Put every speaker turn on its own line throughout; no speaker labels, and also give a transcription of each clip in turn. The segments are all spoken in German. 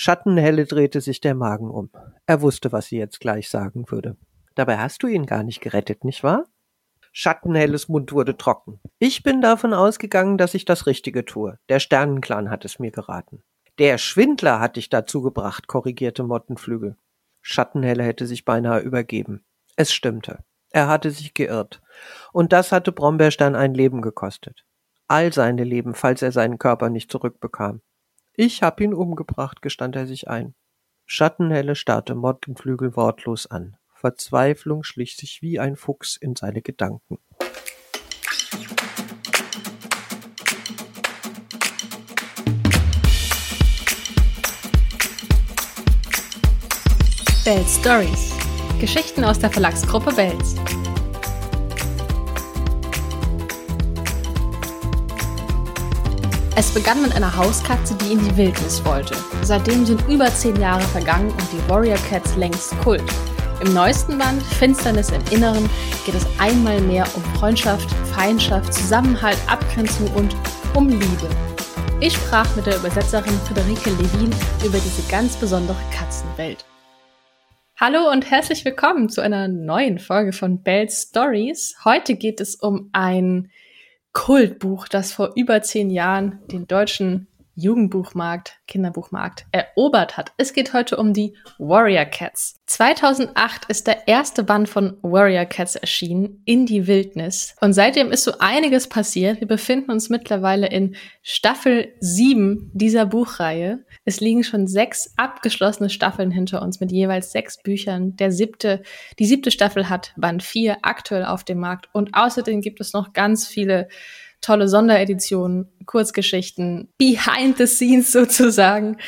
Schattenhelle drehte sich der Magen um. Er wusste, was sie jetzt gleich sagen würde. Dabei hast du ihn gar nicht gerettet, nicht wahr? Schattenhelles Mund wurde trocken. Ich bin davon ausgegangen, dass ich das Richtige tue. Der Sternenclan hat es mir geraten. Der Schwindler hat dich dazu gebracht, korrigierte Mottenflügel. Schattenhelle hätte sich beinahe übergeben. Es stimmte. Er hatte sich geirrt. Und das hatte Brombeerstern ein Leben gekostet. All seine Leben, falls er seinen Körper nicht zurückbekam. Ich hab ihn umgebracht, gestand er sich ein. Schattenhelle starrte Mottenflügel wortlos an. Verzweiflung schlich sich wie ein Fuchs in seine Gedanken.
Bells Stories. Geschichten aus der Verlagsgruppe Bells. Es begann mit einer Hauskatze, die in die Wildnis wollte. Seitdem sind über zehn Jahre vergangen und die Warrior Cats längst Kult. Im neuesten Band, Finsternis im Inneren, geht es einmal mehr um Freundschaft, Feindschaft, Zusammenhalt, Abgrenzung und um Liebe. Ich sprach mit der Übersetzerin Friederike Levin über diese ganz besondere Katzenwelt. Hallo und herzlich willkommen zu einer neuen Folge von Bells Stories. Heute geht es um ein Kultbuch, das vor über zehn Jahren den deutschen Jugendbuchmarkt, Kinderbuchmarkt erobert hat. Es geht heute um die Warrior Cats. 2008 ist der erste Band von Warrior Cats erschienen, in die Wildnis. Und seitdem ist so einiges passiert. Wir befinden uns mittlerweile in Staffel 7 dieser Buchreihe. Es liegen schon sechs abgeschlossene Staffeln hinter uns mit jeweils sechs Büchern. Der siebte, die siebte Staffel hat Band 4 aktuell auf dem Markt. Und außerdem gibt es noch ganz viele tolle Sondereditionen, Kurzgeschichten, Behind the Scenes sozusagen.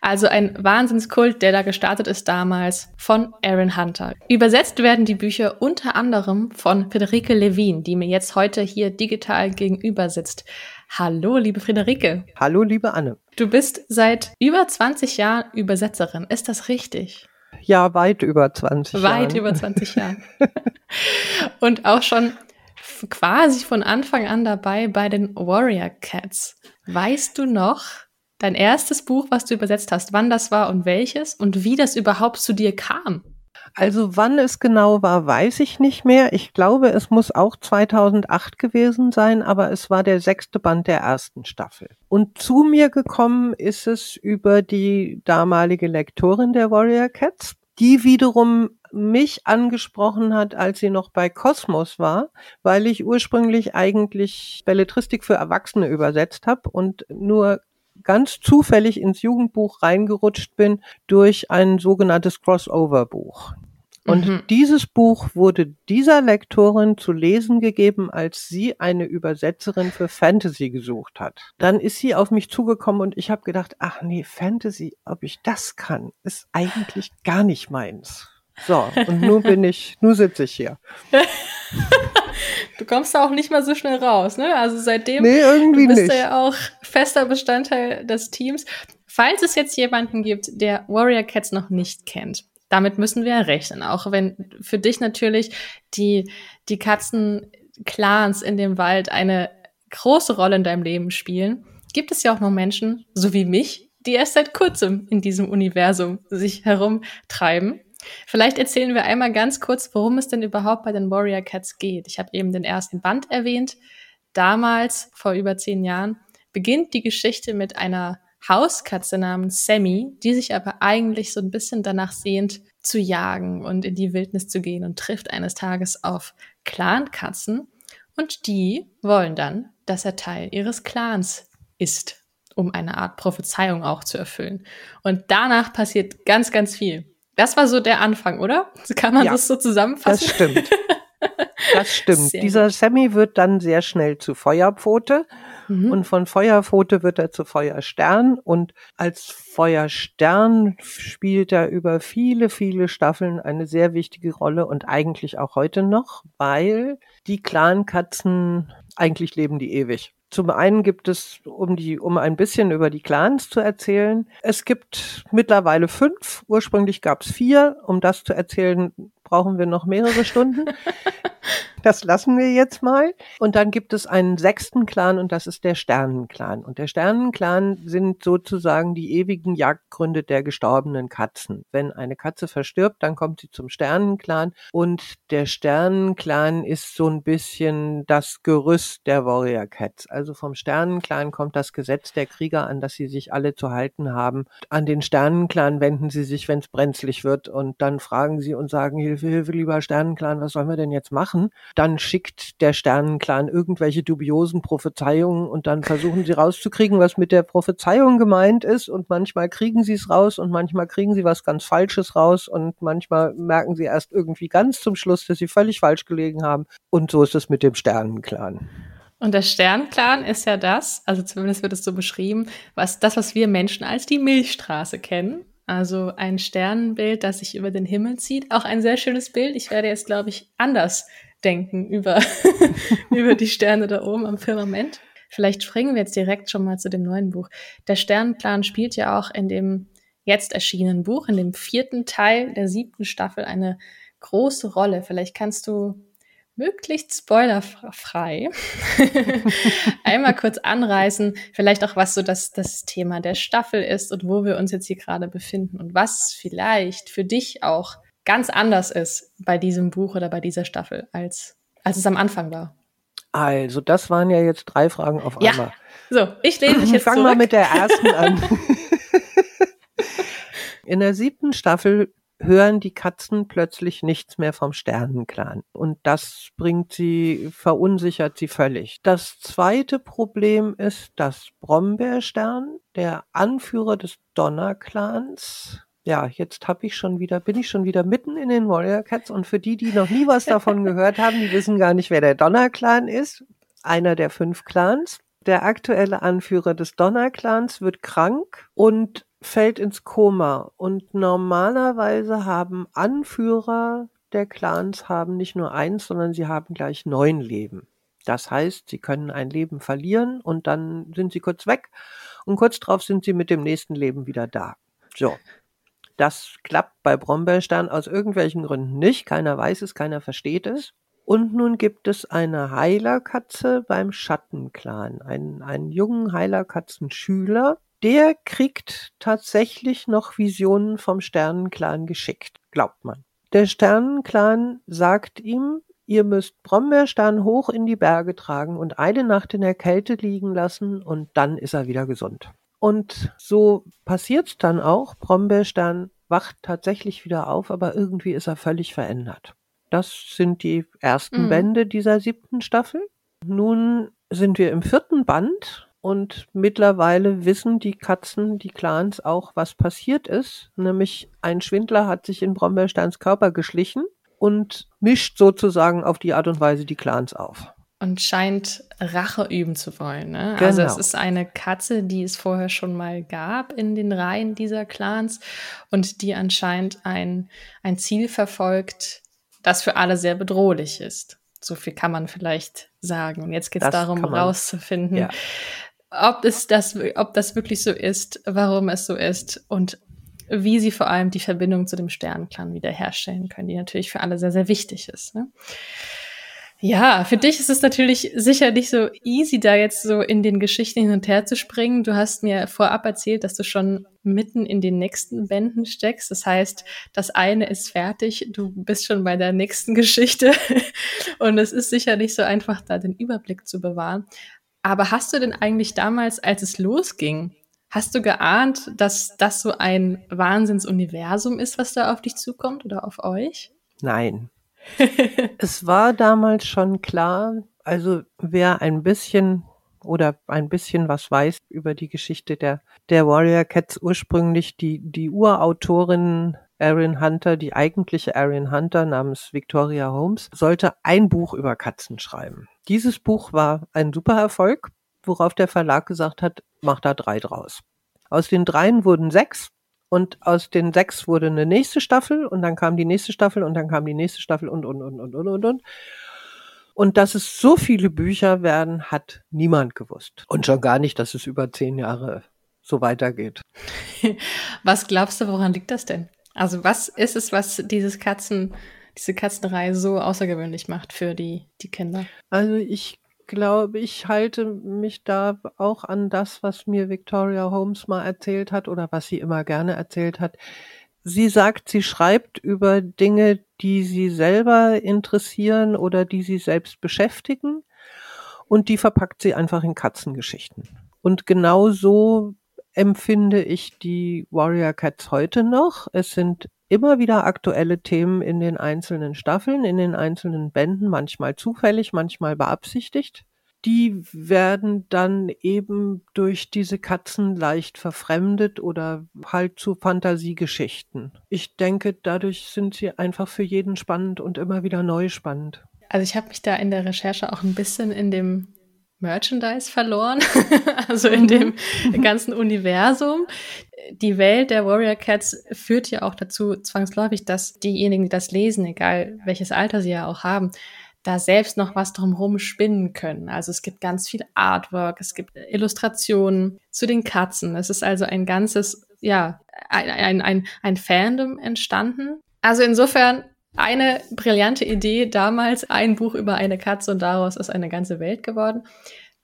Also ein Wahnsinnskult, der da gestartet ist damals von Aaron Hunter. Übersetzt werden die Bücher unter anderem von Friederike Levin, die mir jetzt heute hier digital gegenüber sitzt. Hallo, liebe Friederike.
Hallo, liebe Anne.
Du bist seit über 20 Jahren Übersetzerin. Ist das richtig?
Ja, weit über 20
Jahre. Weit über 20 Jahre. Und auch schon quasi von Anfang an dabei bei den Warrior Cats. Weißt du noch dein erstes Buch, was du übersetzt hast, wann das war und welches und wie das überhaupt zu dir kam?
Also wann es genau war, weiß ich nicht mehr. Ich glaube, es muss auch 2008 gewesen sein, aber es war der sechste Band der ersten Staffel. Und zu mir gekommen ist es über die damalige Lektorin der Warrior Cats, die wiederum mich angesprochen hat, als sie noch bei Kosmos war, weil ich ursprünglich eigentlich Belletristik für Erwachsene übersetzt habe und nur ganz zufällig ins Jugendbuch reingerutscht bin durch ein sogenanntes Crossover-Buch. Und mhm. dieses Buch wurde dieser Lektorin zu lesen gegeben, als sie eine Übersetzerin für Fantasy gesucht hat. Dann ist sie auf mich zugekommen und ich habe gedacht, ach nee, Fantasy, ob ich das kann, ist eigentlich gar nicht meins. So, und nun bin ich, nun sitze ich hier.
du kommst da auch nicht mal so schnell raus, ne? Also seitdem
nee, irgendwie
bist
nicht.
du ja auch fester Bestandteil des Teams. Falls es jetzt jemanden gibt, der Warrior Cats noch nicht kennt, damit müssen wir rechnen. Auch wenn für dich natürlich die, die Katzenclans in dem Wald eine große Rolle in deinem Leben spielen, gibt es ja auch noch Menschen, so wie mich, die erst seit kurzem in diesem Universum sich herumtreiben. Vielleicht erzählen wir einmal ganz kurz, worum es denn überhaupt bei den Warrior Cats geht. Ich habe eben den ersten Band erwähnt. Damals, vor über zehn Jahren, beginnt die Geschichte mit einer Hauskatze namens Sammy, die sich aber eigentlich so ein bisschen danach sehnt, zu jagen und in die Wildnis zu gehen und trifft eines Tages auf Clankatzen und die wollen dann, dass er Teil ihres Clans ist, um eine Art Prophezeiung auch zu erfüllen. Und danach passiert ganz, ganz viel. Das war so der Anfang, oder? Kann man ja, das so zusammenfassen?
Das stimmt. Das stimmt. Sehr Dieser Sammy wird dann sehr schnell zu Feuerpfote mhm. und von Feuerpfote wird er zu Feuerstern und als Feuerstern spielt er über viele, viele Staffeln eine sehr wichtige Rolle und eigentlich auch heute noch, weil die Clankatzen eigentlich leben die ewig. Zum einen gibt es, um die, um ein bisschen über die Clans zu erzählen, es gibt mittlerweile fünf. Ursprünglich gab es vier. Um das zu erzählen, brauchen wir noch mehrere Stunden. Das lassen wir jetzt mal. Und dann gibt es einen sechsten Clan und das ist der Sternenclan. Und der Sternenclan sind sozusagen die ewigen Jagdgründe der gestorbenen Katzen. Wenn eine Katze verstirbt, dann kommt sie zum Sternenclan und der Sternenclan ist so ein bisschen das Gerüst der Warrior Cats. Also vom Sternenclan kommt das Gesetz der Krieger an, dass sie sich alle zu halten haben. An den Sternenclan wenden sie sich, wenn es brenzlig wird und dann fragen sie und sagen, Hilfe, Hilfe, lieber Sternenclan, was sollen wir denn jetzt machen? Dann schickt der Sternenclan irgendwelche dubiosen Prophezeiungen und dann versuchen sie rauszukriegen, was mit der Prophezeiung gemeint ist und manchmal kriegen sie es raus und manchmal kriegen sie was ganz Falsches raus und manchmal merken sie erst irgendwie ganz zum Schluss, dass sie völlig falsch gelegen haben und so ist es mit dem Sternenclan.
Und der Sternenclan ist ja das, also zumindest wird es so beschrieben, was das, was wir Menschen als die Milchstraße kennen. Also ein Sternenbild, das sich über den Himmel zieht. Auch ein sehr schönes Bild. Ich werde jetzt, glaube ich, anders denken über, über die Sterne da oben am Firmament. Vielleicht springen wir jetzt direkt schon mal zu dem neuen Buch. Der Sternenplan spielt ja auch in dem jetzt erschienenen Buch, in dem vierten Teil der siebten Staffel eine große Rolle. Vielleicht kannst du möglichst spoilerfrei einmal kurz anreißen, vielleicht auch was so das, das Thema der Staffel ist und wo wir uns jetzt hier gerade befinden und was vielleicht für dich auch ganz anders ist bei diesem Buch oder bei dieser Staffel, als, als es am Anfang war.
Also, das waren ja jetzt drei Fragen auf
ja.
einmal.
So, ich lehne mich jetzt
Fang
zurück.
mal mit der ersten an. In der siebten Staffel hören die Katzen plötzlich nichts mehr vom Sternenclan. Und das bringt sie, verunsichert sie völlig. Das zweite Problem ist, dass Brombeerstern, der Anführer des Donnerclans, ja, jetzt habe ich schon wieder, bin ich schon wieder mitten in den Warrior Cats und für die, die noch nie was davon gehört haben, die wissen gar nicht, wer der Donner Clan ist. Einer der fünf Clans. Der aktuelle Anführer des Donner Clans wird krank und fällt ins Koma. Und normalerweise haben Anführer der Clans haben nicht nur eins, sondern sie haben gleich neun Leben. Das heißt, sie können ein Leben verlieren und dann sind sie kurz weg und kurz drauf sind sie mit dem nächsten Leben wieder da. So. Das klappt bei Brombeerstern aus irgendwelchen Gründen nicht. Keiner weiß es, keiner versteht es. Und nun gibt es eine Heilerkatze beim Schattenclan, einen, einen jungen Heilerkatzenschüler. Der kriegt tatsächlich noch Visionen vom Sternenclan geschickt, glaubt man. Der Sternenclan sagt ihm, ihr müsst Brombeerstern hoch in die Berge tragen und eine Nacht in der Kälte liegen lassen und dann ist er wieder gesund. Und so passiert's dann auch. Brombeerstern wacht tatsächlich wieder auf, aber irgendwie ist er völlig verändert. Das sind die ersten mhm. Bände dieser siebten Staffel. Nun sind wir im vierten Band und mittlerweile wissen die Katzen, die Clans auch, was passiert ist. Nämlich ein Schwindler hat sich in Brombeersteins Körper geschlichen und mischt sozusagen auf die Art und Weise die Clans auf
und scheint Rache üben zu wollen. Ne? Genau. Also es genau. ist eine Katze, die es vorher schon mal gab in den Reihen dieser Clans und die anscheinend ein, ein Ziel verfolgt, das für alle sehr bedrohlich ist. So viel kann man vielleicht sagen. Und jetzt geht es darum, rauszufinden, ja. ob, es das, ob das wirklich so ist, warum es so ist und wie sie vor allem die Verbindung zu dem Sternenclan wiederherstellen können, die natürlich für alle sehr, sehr wichtig ist. Ne? Ja, für dich ist es natürlich sicher nicht so easy, da jetzt so in den Geschichten hin und her zu springen. Du hast mir vorab erzählt, dass du schon mitten in den nächsten Bänden steckst. Das heißt, das eine ist fertig, du bist schon bei der nächsten Geschichte. Und es ist sicher nicht so einfach, da den Überblick zu bewahren. Aber hast du denn eigentlich damals, als es losging, hast du geahnt, dass das so ein Wahnsinnsuniversum ist, was da auf dich zukommt oder auf euch?
Nein, es war damals schon klar, also wer ein bisschen oder ein bisschen was weiß über die Geschichte der, der Warrior Cats ursprünglich, die, die Urautorin Erin Hunter, die eigentliche Erin Hunter namens Victoria Holmes, sollte ein Buch über Katzen schreiben. Dieses Buch war ein super Erfolg, worauf der Verlag gesagt hat, mach da drei draus. Aus den dreien wurden sechs und aus den sechs wurde eine nächste Staffel und dann kam die nächste Staffel und dann kam die nächste Staffel und, und, und, und, und, und, und. Und dass es so viele Bücher werden, hat niemand gewusst. Und schon gar nicht, dass es über zehn Jahre so weitergeht.
Was glaubst du, woran liegt das denn? Also was ist es, was dieses Katzen, diese Katzenreihe so außergewöhnlich macht für die, die Kinder?
Also ich glaube, ich halte mich da auch an das, was mir Victoria Holmes mal erzählt hat oder was sie immer gerne erzählt hat. Sie sagt, sie schreibt über Dinge, die sie selber interessieren oder die sie selbst beschäftigen und die verpackt sie einfach in Katzengeschichten. Und genau so empfinde ich die Warrior Cats heute noch. Es sind immer wieder aktuelle Themen in den einzelnen Staffeln, in den einzelnen Bänden, manchmal zufällig, manchmal beabsichtigt. Die werden dann eben durch diese Katzen leicht verfremdet oder halt zu Fantasiegeschichten. Ich denke, dadurch sind sie einfach für jeden spannend und immer wieder neu spannend.
Also ich habe mich da in der Recherche auch ein bisschen in dem Merchandise verloren, also in dem mhm. ganzen Universum. Die Welt der Warrior Cats führt ja auch dazu zwangsläufig, dass diejenigen, die das lesen, egal welches Alter sie ja auch haben, da selbst noch was drumherum spinnen können. Also es gibt ganz viel Artwork, es gibt Illustrationen zu den Katzen. Es ist also ein ganzes, ja, ein, ein, ein, ein Fandom entstanden. Also insofern eine brillante Idee damals, ein Buch über eine Katze und daraus ist eine ganze Welt geworden.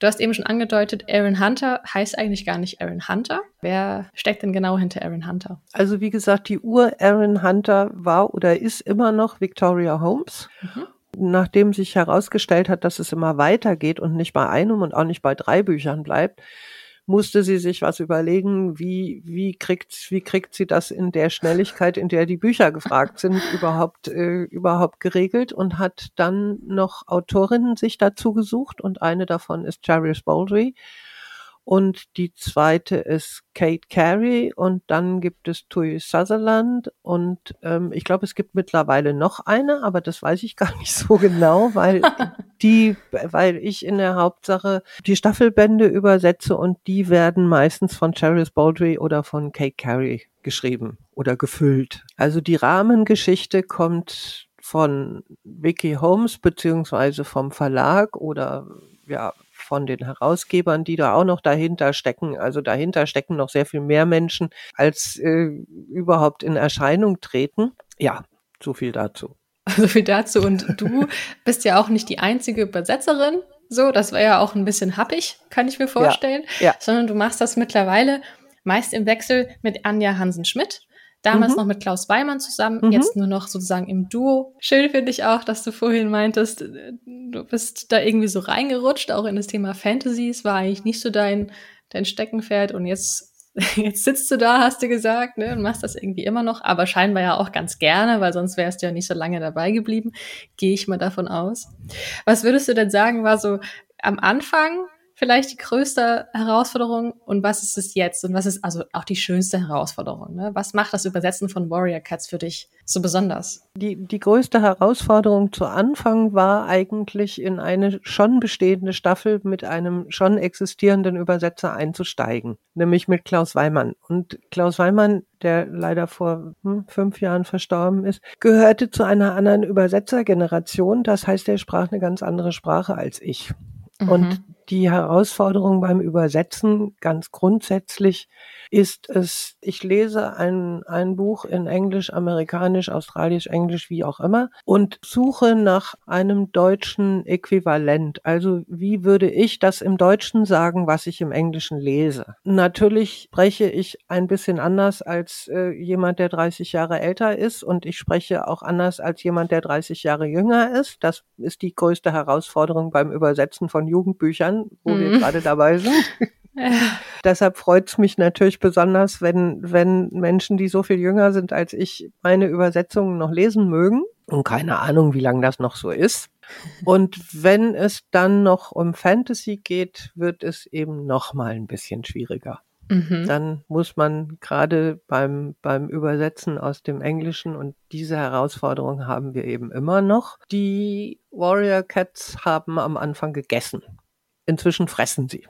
Du hast eben schon angedeutet, Aaron Hunter heißt eigentlich gar nicht Aaron Hunter. Wer steckt denn genau hinter Aaron Hunter?
Also wie gesagt, die Ur-Aaron Hunter war oder ist immer noch Victoria Holmes. Mhm. Nachdem sich herausgestellt hat, dass es immer weitergeht und nicht bei einem und auch nicht bei drei Büchern bleibt, musste sie sich was überlegen, wie, wie kriegt, wie kriegt sie das in der Schnelligkeit, in der die Bücher gefragt sind, überhaupt, äh, überhaupt geregelt und hat dann noch Autorinnen sich dazu gesucht und eine davon ist Charis Baldry und die zweite ist Kate Carey und dann gibt es Tui Sutherland und ähm, ich glaube, es gibt mittlerweile noch eine, aber das weiß ich gar nicht so genau, weil die, weil ich in der Hauptsache die Staffelbände übersetze und die werden meistens von Charis Baldry oder von Kate Carey geschrieben oder gefüllt. Also die Rahmengeschichte kommt von Vicky Holmes beziehungsweise vom Verlag oder ja, von den Herausgebern, die da auch noch dahinter stecken. Also dahinter stecken noch sehr viel mehr Menschen, als äh, überhaupt in Erscheinung treten. Ja, so viel dazu.
So viel dazu. Und du bist ja auch nicht die einzige Übersetzerin. So, das war ja auch ein bisschen happig, kann ich mir vorstellen. Ja, ja. Sondern du machst das mittlerweile meist im Wechsel mit Anja Hansen-Schmidt. Damals mhm. noch mit Klaus Weimann zusammen, mhm. jetzt nur noch sozusagen im Duo. Schön finde ich auch, dass du vorhin meintest, du bist da irgendwie so reingerutscht, auch in das Thema Fantasy. Es war eigentlich nicht so dein, dein Steckenpferd und jetzt Jetzt sitzt du da, hast du gesagt, ne, und machst das irgendwie immer noch, aber scheinbar ja auch ganz gerne, weil sonst wärst du ja nicht so lange dabei geblieben. Gehe ich mal davon aus. Was würdest du denn sagen, war so am Anfang vielleicht die größte Herausforderung und was ist es jetzt und was ist also auch die schönste Herausforderung? Ne? Was macht das Übersetzen von Warrior Cats für dich so besonders?
Die, die größte Herausforderung zu Anfang war eigentlich in eine schon bestehende Staffel mit einem schon existierenden Übersetzer einzusteigen, nämlich mit Klaus Weimann. Und Klaus Weimann, der leider vor hm, fünf Jahren verstorben ist, gehörte zu einer anderen Übersetzergeneration. Das heißt, er sprach eine ganz andere Sprache als ich. Mhm. Die Herausforderung beim Übersetzen ganz grundsätzlich ist es, ich lese ein, ein Buch in Englisch, Amerikanisch, Australisch, Englisch, wie auch immer und suche nach einem deutschen Äquivalent. Also wie würde ich das im Deutschen sagen, was ich im Englischen lese? Natürlich spreche ich ein bisschen anders als äh, jemand, der 30 Jahre älter ist und ich spreche auch anders als jemand, der 30 Jahre jünger ist. Das ist die größte Herausforderung beim Übersetzen von Jugendbüchern, wo mhm. wir gerade dabei sind. Deshalb freut es mich natürlich besonders, wenn, wenn Menschen, die so viel jünger sind als ich, meine Übersetzungen noch lesen mögen. Und keine Ahnung, wie lange das noch so ist. Und wenn es dann noch um Fantasy geht, wird es eben noch mal ein bisschen schwieriger. Mhm. Dann muss man gerade beim, beim Übersetzen aus dem Englischen und diese Herausforderung haben wir eben immer noch. Die Warrior Cats haben am Anfang gegessen. Inzwischen fressen sie.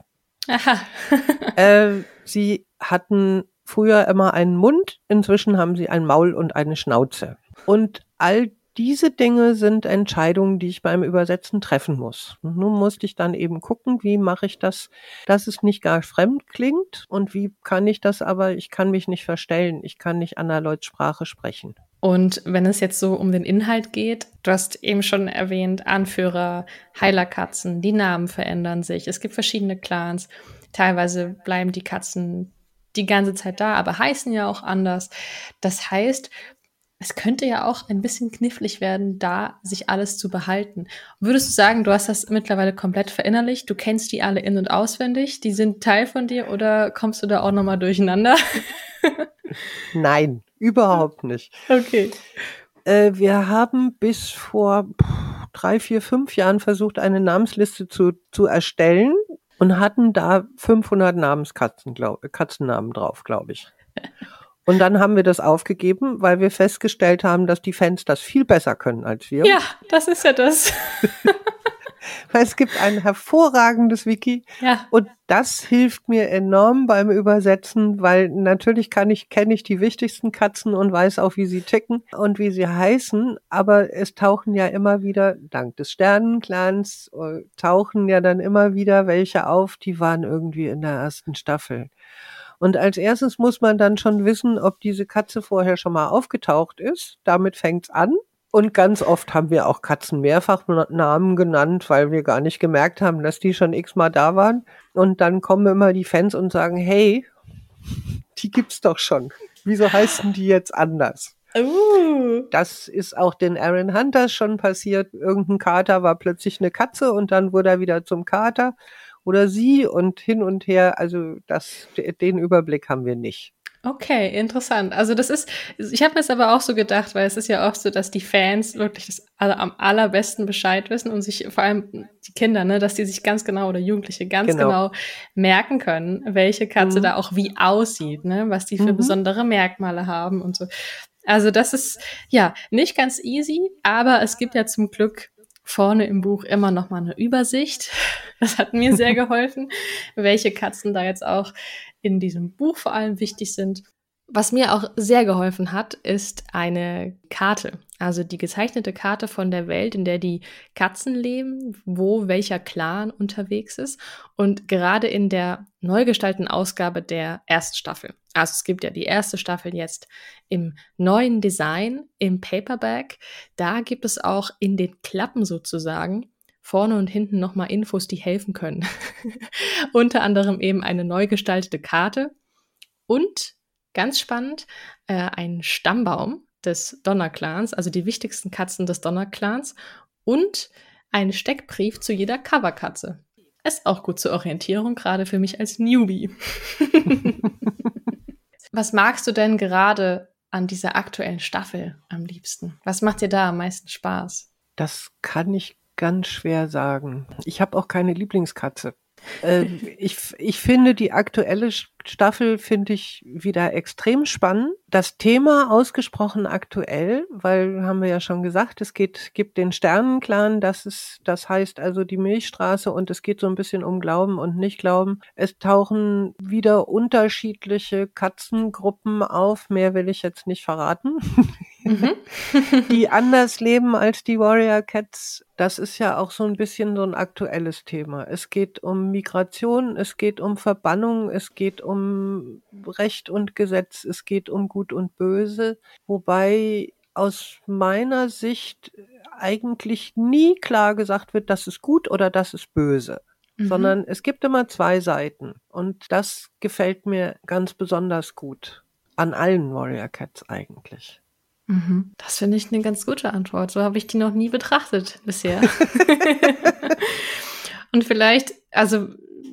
Aha. äh, sie hatten früher immer einen Mund, inzwischen haben sie ein Maul und eine Schnauze. Und all diese Dinge sind Entscheidungen, die ich beim Übersetzen treffen muss. nun musste ich dann eben gucken, wie mache ich das, dass es nicht gar fremd klingt und wie kann ich das aber, ich kann mich nicht verstellen, ich kann nicht Leuts Sprache sprechen.
Und wenn es jetzt so um den Inhalt geht, du hast eben schon erwähnt, Anführer, Heilerkatzen, die Namen verändern sich. Es gibt verschiedene Clans. Teilweise bleiben die Katzen die ganze Zeit da, aber heißen ja auch anders. Das heißt, es könnte ja auch ein bisschen knifflig werden, da sich alles zu behalten. Würdest du sagen, du hast das mittlerweile komplett verinnerlicht? Du kennst die alle in- und auswendig? Die sind Teil von dir oder kommst du da auch nochmal durcheinander?
Nein, überhaupt nicht.
Okay.
Äh, wir haben bis vor drei, vier, fünf Jahren versucht, eine Namensliste zu, zu erstellen und hatten da 500 Namenskatzen, glaub, Katzennamen drauf, glaube ich. Und dann haben wir das aufgegeben, weil wir festgestellt haben, dass die Fans das viel besser können als wir.
Ja, das ist ja das.
weil es gibt ein hervorragendes Wiki
ja.
und das hilft mir enorm beim Übersetzen, weil natürlich kann ich kenne ich die wichtigsten Katzen und weiß auch, wie sie ticken und wie sie heißen, aber es tauchen ja immer wieder dank des Sternenclans äh, tauchen ja dann immer wieder welche auf, die waren irgendwie in der ersten Staffel. Und als erstes muss man dann schon wissen, ob diese Katze vorher schon mal aufgetaucht ist. Damit fängt's an. Und ganz oft haben wir auch Katzen mehrfach Namen genannt, weil wir gar nicht gemerkt haben, dass die schon x-mal da waren. Und dann kommen immer die Fans und sagen, hey, die gibt's doch schon. Wieso heißen die jetzt anders? Uh. Das ist auch den Aaron Hunters schon passiert. Irgendein Kater war plötzlich eine Katze und dann wurde er wieder zum Kater oder sie und hin und her. Also das, den Überblick haben wir nicht.
Okay, interessant. Also das ist, ich habe mir es aber auch so gedacht, weil es ist ja oft so, dass die Fans wirklich das aller, am allerbesten Bescheid wissen und sich vor allem die Kinder, ne, dass die sich ganz genau oder Jugendliche ganz genau, genau merken können, welche Katze mhm. da auch wie aussieht, ne, was die für mhm. besondere Merkmale haben und so. Also das ist ja nicht ganz easy, aber es gibt ja zum Glück vorne im Buch immer noch mal eine Übersicht. Das hat mir sehr geholfen, welche Katzen da jetzt auch in diesem Buch vor allem wichtig sind. Was mir auch sehr geholfen hat, ist eine Karte. Also die gezeichnete Karte von der Welt, in der die Katzen leben, wo welcher Clan unterwegs ist. Und gerade in der neu gestalteten Ausgabe der ersten Staffel. Also es gibt ja die erste Staffel jetzt im neuen Design, im Paperback. Da gibt es auch in den Klappen sozusagen vorne und hinten nochmal Infos, die helfen können. Unter anderem eben eine neu gestaltete Karte und ganz spannend, äh, ein Stammbaum des Donnerclans, also die wichtigsten Katzen des Donnerclans und ein Steckbrief zu jeder Coverkatze. Ist auch gut zur Orientierung, gerade für mich als Newbie. Was magst du denn gerade an dieser aktuellen Staffel am liebsten? Was macht dir da am meisten Spaß?
Das kann ich ganz schwer sagen. Ich habe auch keine Lieblingskatze. Äh, ich, ich finde die aktuelle Staffel finde ich wieder extrem spannend. Das Thema ausgesprochen aktuell, weil haben wir ja schon gesagt, es geht gibt den Sternenclan, das ist das heißt also die Milchstraße und es geht so ein bisschen um Glauben und nicht Glauben. Es tauchen wieder unterschiedliche Katzengruppen auf, mehr will ich jetzt nicht verraten. Mhm. die anders leben als die Warrior Cats. Das ist ja auch so ein bisschen so ein aktuelles Thema. Es geht um Migration, es geht um Verbannung, es geht um Recht und Gesetz, es geht um Gut und Böse, wobei aus meiner Sicht eigentlich nie klar gesagt wird, das ist gut oder das ist böse. Mhm. Sondern es gibt immer zwei Seiten. Und das gefällt mir ganz besonders gut. An allen Warrior Cats eigentlich.
Mhm. Das finde ich eine ganz gute Antwort. So habe ich die noch nie betrachtet bisher. Und vielleicht, also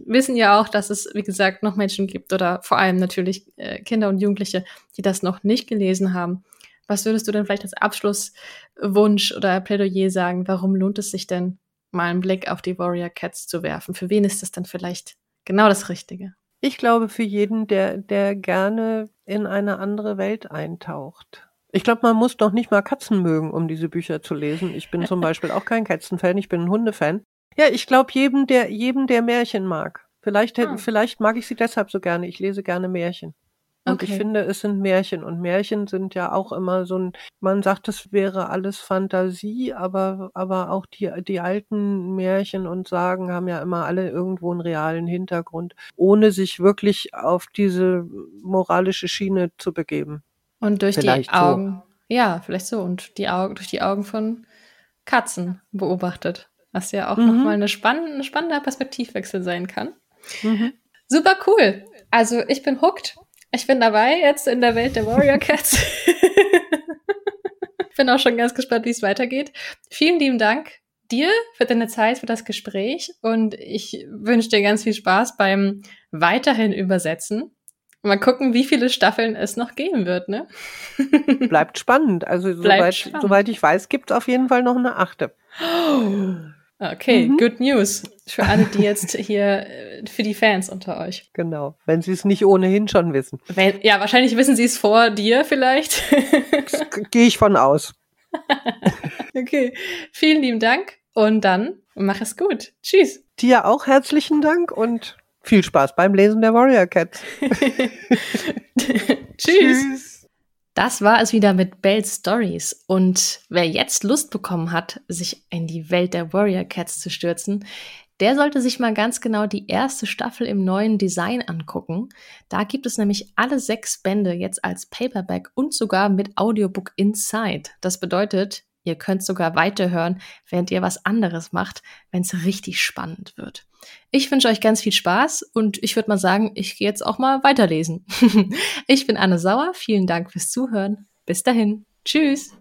wissen ja auch, dass es, wie gesagt, noch Menschen gibt oder vor allem natürlich äh, Kinder und Jugendliche, die das noch nicht gelesen haben. Was würdest du denn vielleicht als Abschlusswunsch oder Plädoyer sagen? Warum lohnt es sich denn, mal einen Blick auf die Warrior Cats zu werfen? Für wen ist das dann vielleicht genau das Richtige?
Ich glaube, für jeden, der, der gerne in eine andere Welt eintaucht. Ich glaube, man muss doch nicht mal Katzen mögen, um diese Bücher zu lesen. Ich bin zum Beispiel auch kein Katzenfan, ich bin ein Hundefan. Ja, ich glaube, jedem, der, jedem, der Märchen mag. Vielleicht, ah. vielleicht mag ich sie deshalb so gerne. Ich lese gerne Märchen. Und okay. ich finde, es sind Märchen. Und Märchen sind ja auch immer so ein, man sagt, es wäre alles Fantasie, aber, aber auch die, die alten Märchen und Sagen haben ja immer alle irgendwo einen realen Hintergrund, ohne sich wirklich auf diese moralische Schiene zu begeben.
Und durch Vielleicht die Augen. So. Ja, vielleicht so. Und die Augen, durch die Augen von Katzen beobachtet. Was ja auch
Mhm.
nochmal eine spannende, spannender Perspektivwechsel sein kann. Super cool. Also ich bin hooked. Ich bin dabei jetzt in der Welt der Warrior Cats. bin auch schon ganz gespannt, wie es weitergeht. Vielen lieben Dank dir für deine Zeit, für das Gespräch und ich wünsche dir ganz viel Spaß beim weiterhin Übersetzen. Mal gucken, wie viele Staffeln es noch geben wird, ne?
Bleibt spannend. Also
Bleibt
soweit,
spannend.
soweit ich weiß, gibt es auf jeden Fall noch eine achte.
Okay,
Mhm.
good news für alle, die jetzt hier, äh, für die Fans unter euch.
Genau. Wenn Sie es nicht ohnehin schon wissen.
Wenn, ja, wahrscheinlich wissen sie es vor dir vielleicht.
Gehe ich von aus.
okay, vielen lieben Dank und dann mach es gut. Tschüss.
Dir auch herzlichen Dank und viel Spaß beim Lesen der Warrior Cats.
Tschüss. Das war es wieder mit Bells Stories. Und wer jetzt Lust bekommen hat, sich in die Welt der Warrior Cats zu stürzen, der sollte sich mal ganz genau die erste Staffel im neuen Design angucken. Da gibt es nämlich alle sechs Bände jetzt als Paperback und sogar mit Audiobook Inside. Das bedeutet, ihr könnt sogar weiterhören, während ihr was anderes macht, wenn es richtig spannend wird. Ich wünsche euch ganz viel Spaß und ich würde mal sagen, ich gehe jetzt auch mal weiterlesen. ich bin Anne Sauer, vielen Dank fürs Zuhören. Bis dahin. Tschüss.